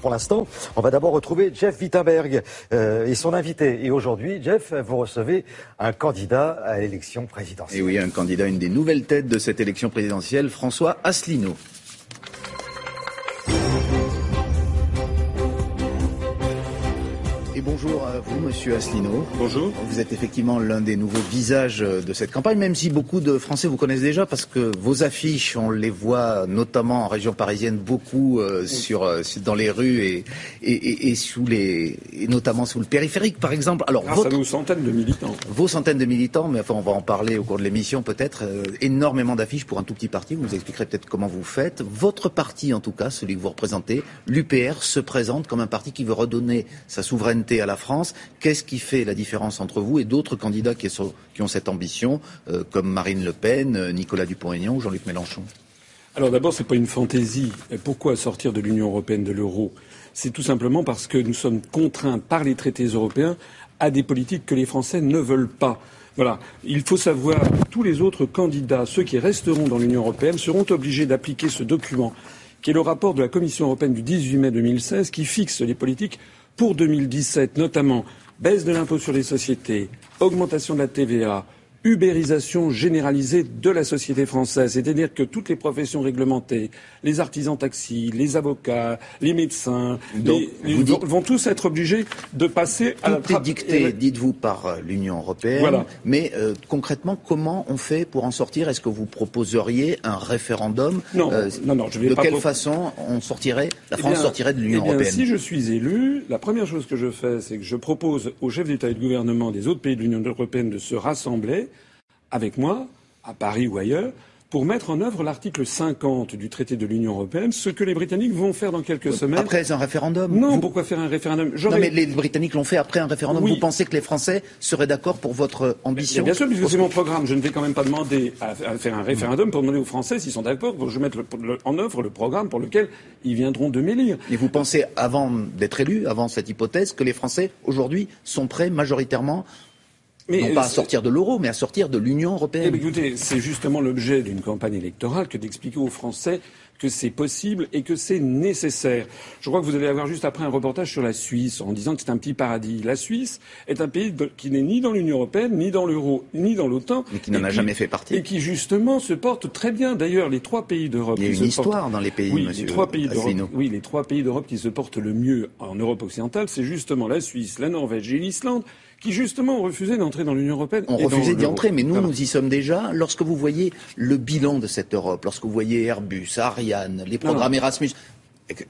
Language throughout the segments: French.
pour l'instant, on va d'abord retrouver Jeff Wittenberg euh, et son invité. Et aujourd'hui, Jeff, vous recevez un candidat à l'élection présidentielle. Et oui, un candidat, une des nouvelles têtes de cette élection présidentielle, François Asselineau. Bonjour à vous, monsieur Asselineau. Bonjour. Vous êtes effectivement l'un des nouveaux visages de cette campagne, même si beaucoup de Français vous connaissent déjà, parce que vos affiches, on les voit notamment en région parisienne beaucoup euh, sur, euh, dans les rues et, et, et, sous les, notamment sous le périphérique, par exemple. Alors, Grâce votre, à nos centaines de militants. Vos centaines de militants, mais enfin, on va en parler au cours de l'émission peut-être. Euh, énormément d'affiches pour un tout petit parti. Vous nous expliquerez peut-être comment vous faites. Votre parti, en tout cas, celui que vous représentez, l'UPR, se présente comme un parti qui veut redonner sa souveraineté à la France. Qu'est-ce qui fait la différence entre vous et d'autres candidats qui, ont cette ambition, euh, comme Marine Le Pen, euh, Nicolas Dupont-Aignan ou Jean-Luc Mélenchon? Alors d'abord, ce n'est pas une fantaisie. Pourquoi sortir de l'Union européenne, de l'euro? C'est tout simplement parce que nous sommes contraints par les traités européens à des politiques que les Français ne veulent pas. Voilà. Il faut savoir que tous les autres candidats, ceux qui resteront dans l'Union européenne, seront obligés d'appliquer ce document, qui est le rapport de la Commission européenne du 18 mai 2016, qui fixe les politiques pour 2017, notamment baisse de l'impôt sur les sociétés, augmentation de la TVA, ubérisation généralisée de la société française, c'est-à-dire que toutes les professions réglementées, les artisans taxis, les avocats, les médecins, vont, tous être obligés de passer à la Tout est dicté, dites-vous, par euh, l'Union européenne. Voilà. Mais euh, concrètement, comment on fait pour en sortir? Est-ce que vous proposeriez un référendum Non, euh, non, non, je vais De quelle façon on sortirait La eh France sortirait de l'Union eh européenne? Si je suis élu, la première chose que je fais, c'est que je propose aux chefs d'État et de gouvernement des autres pays de l'Union européenne de se rassembler avec moi, à Paris ou ailleurs, pour mettre en œuvre l'article 50 du traité de l'Union européenne, ce que les Britanniques vont faire dans quelques semaines. Après un référendum Non, pourquoi faire un référendum? Non, mais les Britanniques l'ont fait après un référendum. Vous pensez que les Français seraient d'accord pour votre ambition? Bien sûr, puisque c'est mon programme. Je ne vais quand même pas demander à, faire un référendum pour demander aux Français s'ils sont d'accord pour que je mette en œuvre le programme pour lequel ils viendront de m'élire. Et vous pensez, avant d'être élu, avant cette hypothèse, que les Français, aujourd'hui, sont prêts majoritairement non pas à sortir de l'euro, mais à sortir de l'Union européenne. Eh écoutez, c'est justement l'objet d'une campagne électorale que d'expliquer aux Français que c'est possible et que c'est nécessaire. Je crois que vous allez avoir juste après un reportage sur la Suisse en disant que c'est un petit paradis. La Suisse est un pays qui n'est ni dans l'Union européenne, ni dans l'euro, ni dans l'OTAN. Et qui n'en a jamais fait partie. Et qui justement se porte très bien. D'ailleurs, les trois pays d'Europe. Il y a une histoire dans les pays, oui, monsieur les trois pays d'Europe. Oui, les trois pays d'Europe qui se portent le mieux en Europe occidentale, c'est justement la Suisse, la Norvège et l'Islande qui justement ont refusé d'entrer dans l'Union européenne. On refusait d'y entrer, mais nous, nous y sommes déjà. Lorsque vous voyez le bilan de cette Europe, lorsque vous voyez Airbus, Ariane, les programmes Erasmus,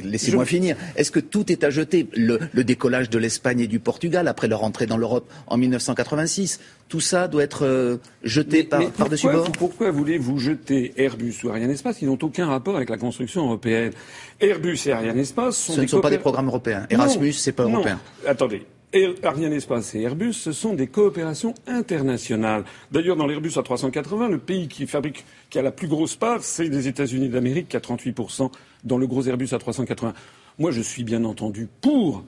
Laissez-moi finir. Est-ce que tout est à jeter le, décollage de l'Espagne et du Portugal après leur entrée dans l'Europe en 1986 Tout ça doit être euh, jeté par-dessus bord? Pourquoi voulez-vous jeter Airbus ou Ariane Espace? Ils n'ont aucun rapport avec la construction européenne. Airbus et Ariane Espace sont Ce ne sont pas des programmes européens. Erasmus, c'est pas européen. Attendez. Ariane Espace et Airbus, ce sont des coopérations internationales. D'ailleurs, dans l'Airbus A380, le pays qui fabrique, qui a la plus grosse part, c'est les États-Unis d'Amérique, qui a 38% dans le gros Airbus A380. Moi, je suis bien entendu pour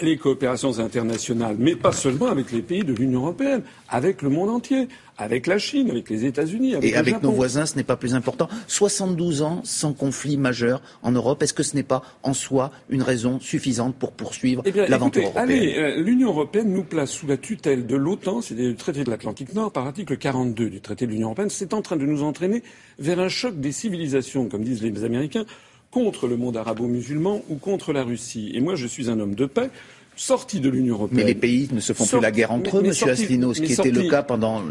les coopérations internationales, mais pas seulement avec les pays de l'Union européenne, avec le monde entier, avec la Chine, avec les États-Unis, avec Et avec nos voisins, ce n'est pas plus important. 72 ans sans conflit majeur en Europe, est-ce que ce n'est pas en soi une raison suffisante pour poursuivre eh l'aventure européenne? Allez, euh, l'Union européenne nous place sous la tutelle de l'OTAN, c'est-à-dire du traité de l'Atlantique Nord, par article 42 du traité de l'Union européenne. C'est en train de nous entraîner vers un choc des civilisations, comme disent les Américains, contre le monde arabo-musulman ou contre la Russie. Et moi, je suis un homme de paix sorti de l'Union européenne. Mais les pays ne se font plus la guerre entre eux, Monsieur Asselineau, ce qui était le cas pendant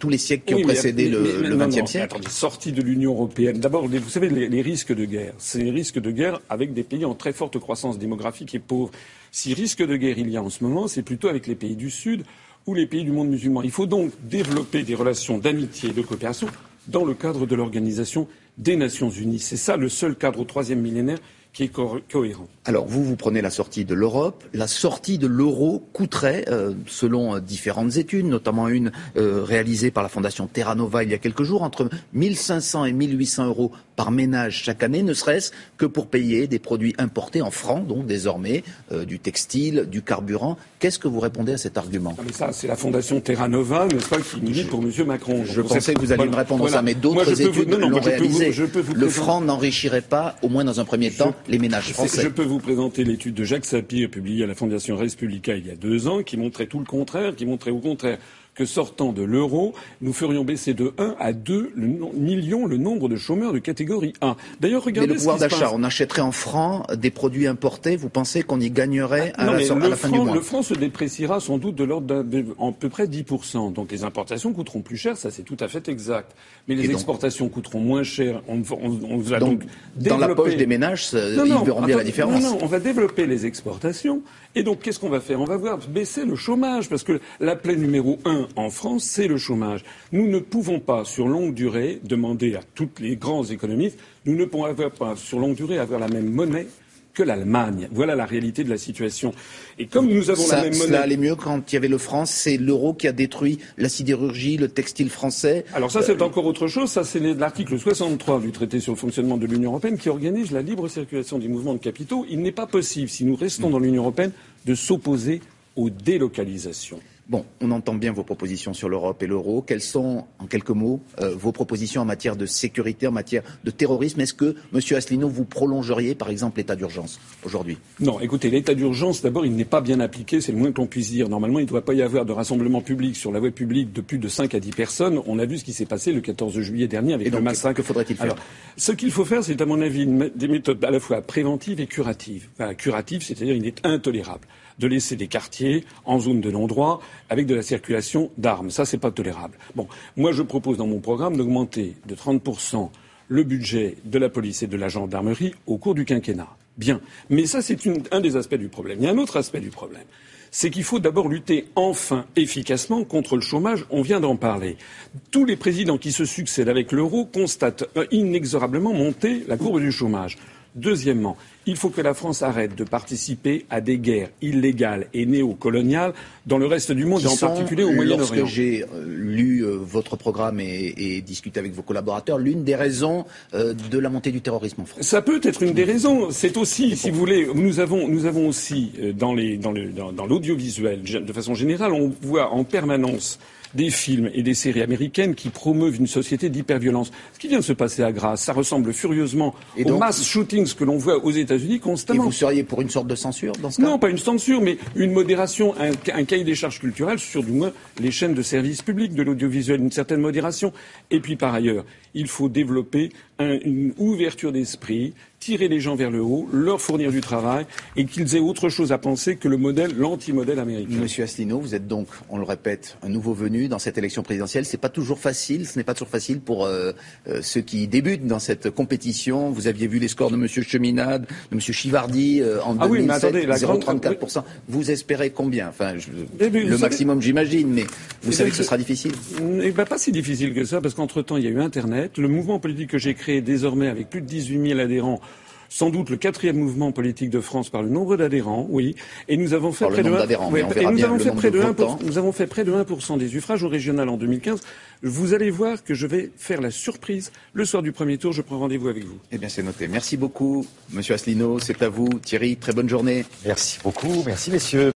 tous les siècles qui ont précédé le XXe siècle. Attendez, sorti de l'Union européenne. D'abord, vous savez, les, risques de guerre, c'est les risques de guerre avec des pays en très forte croissance démographique et pauvres. Si risque de guerre il y a en ce moment, c'est plutôt avec les pays du Sud ou les pays du monde musulman. Il faut donc développer des relations d'amitié et de coopération dans le cadre de l'Organisation des Nations Unies. C'est ça le seul cadre au troisième millénaire qui est cohérent. Alors vous, vous prenez la sortie de l'Europe. La sortie de l'euro coûterait, euh, selon euh, différentes études, notamment une euh, réalisée par la Fondation Terra Nova il y a quelques jours, entre 1500 et 1800 euros par ménage chaque année, ne serait-ce que pour payer des produits importés en francs, donc désormais du textile, du carburant. Qu'est-ce que vous répondez à cet argument? Ah, Ça, c'est la Fondation Terra Nova, n'est-ce pas, qui pour M. Macron. Je pensais que vous alliez me répondre à ça, mais d'autres études l'ont réalisé. le franc n'enrichirait pas, au moins dans un premier temps, les ménages français. Je peux vous présenter l'étude de Jacques Sapir publiée à la Fondation Res Publica il y a deux ans, qui montrait tout le contraire, qui montrait au contraire que sortant de l'euro, nous ferions baisser de 1 à 2 millions le nombre de chômeurs de catégorie A. D'ailleurs, regardez Mais le pouvoir d'achat, on achèterait en francs des produits importés. Vous pensez qu'on y gagnerait à, la, fin du mois Le franc se dépréciera sans doute de l'ordre d'à peu près 10%. Donc les importations coûteront plus cher, ça c'est tout à fait exact. Mais les exportations coûteront moins cher. On, va donc, dans la poche des ménages, ils verront bien la différence. Non, non, on va développer les exportations. Et donc qu'est-ce qu'on va faire? On va voir baisser le chômage parce que la plaie numéro 1 en France, c'est le chômage. Nous ne pouvons pas, sur longue durée, demander à tous les grands économistes, nous ne pouvons pas, sur longue durée, avoir la même monnaie que l'Allemagne. Voilà la réalité de la situation. Et comme nous avons la même monnaie. Cela allait mieux quand il y avait le franc. C'est l'euro qui a détruit la sidérurgie, le textile français. Alors ça, c'est encore autre chose. Ça, c'est l'article 63 du traité sur le fonctionnement de l'Union européenne qui organise la libre circulation des mouvements de capitaux. Il n'est pas possible, si nous restons dans l'Union européenne, de s'opposer aux délocalisations. Bon, on entend bien vos propositions sur l'Europe et l'euro. Quelles sont, en quelques mots, euh, vos propositions en matière de sécurité, en matière de terrorisme? Est-ce que, Monsieur Asselineau, vous prolongeriez, par exemple, l'état d'urgence aujourd'hui? Non, écoutez, l'état d'urgence, d'abord, il n'est pas bien appliqué, c'est le moins qu'on puisse dire. Normalement, il ne doit pas y avoir de rassemblement public sur la voie publique de plus de 5 à 10 personnes. On a vu ce qui s'est passé le 14 juillet dernier avec le massacre. Que faudrait-il faire? Ce qu'il faut faire, c'est, à mon avis, des méthodes à la fois préventives et curatives. Enfin, curatives, c'est-à-dire il est intolérable de laisser des quartiers en zone de non-droit avec de la circulation d'armes. Ça, c'est pas tolérable. Bon, moi, je propose dans mon programme d'augmenter de 30% le budget de la police et de la gendarmerie au cours du quinquennat. Bien. Mais ça, c'est un des aspects du problème. Il y a un autre aspect du problème. C'est qu'il faut d'abord lutter enfin efficacement contre le chômage. On vient d'en parler. Tous les présidents qui se succèdent avec l'euro constatent inexorablement monter la courbe du chômage. Deuxièmement, il faut que la France arrête de participer à des guerres illégales et néocoloniales dans le reste du monde, et en particulier au Moyen-Orient. Lorsque j'ai euh, lu euh, votre programme et, discuté avec vos collaborateurs, l'une des raisons euh, de la montée du terrorisme en France. Ça peut être une des raisons. C'est aussi, si vous voulez, nous avons, nous avons aussi dans l'audiovisuel, de façon générale, on voit en permanence des films et des séries américaines qui promeuvent une société d'hyperviolence. Ce qui vient de se passer à Grasse, ça ressemble furieusement aux mass shootings que l'on voit aux États-Unis constamment. Et vous seriez pour une sorte de censure dans ce cas? Non, pas une censure, mais une modération, un, un cahier des charges culturelles sur du moins les chaînes de services publics de l'audiovisuel, une certaine modération. Et puis par ailleurs, il faut développer une ouverture d'esprit, tirer les gens vers le haut, leur fournir du travail et qu'ils aient autre chose à penser que le modèle, l'anti-modèle américain. Monsieur Asselineau, vous êtes donc, on le répète, un nouveau venu dans cette élection présidentielle. C'est pas toujours facile, ce n'est pas toujours facile pour euh, euh, ceux qui débutent dans cette compétition. Vous aviez vu les scores de Monsieur Cheminade, de Monsieur Chivardi euh, en ah 2007, oui, mais attendez, la 0,34%. Vous espérez combien? Enfin, le maximum, j'imagine, mais vous savez que ce sera difficile. Eh ben, pas si difficile que ça, parce qu'entre-temps, il y a eu Internet. Le mouvement politique que j'ai créé désormais avec plus de 18 000 adhérents sans doute le quatrième mouvement politique de France par le nombre d'adhérents, oui. Et nous avons fait près de 1, nous avons fait près de 1 nous avons fait près de 1% des suffrages au régional en 2015. Vous allez voir que je vais faire la surprise le soir du premier tour. Je prends rendez-vous avec vous. Eh bien, c'est noté. Merci beaucoup, Monsieur Asselineau. C'est à vous, Thierry. Très bonne journée. Merci beaucoup. Merci, messieurs.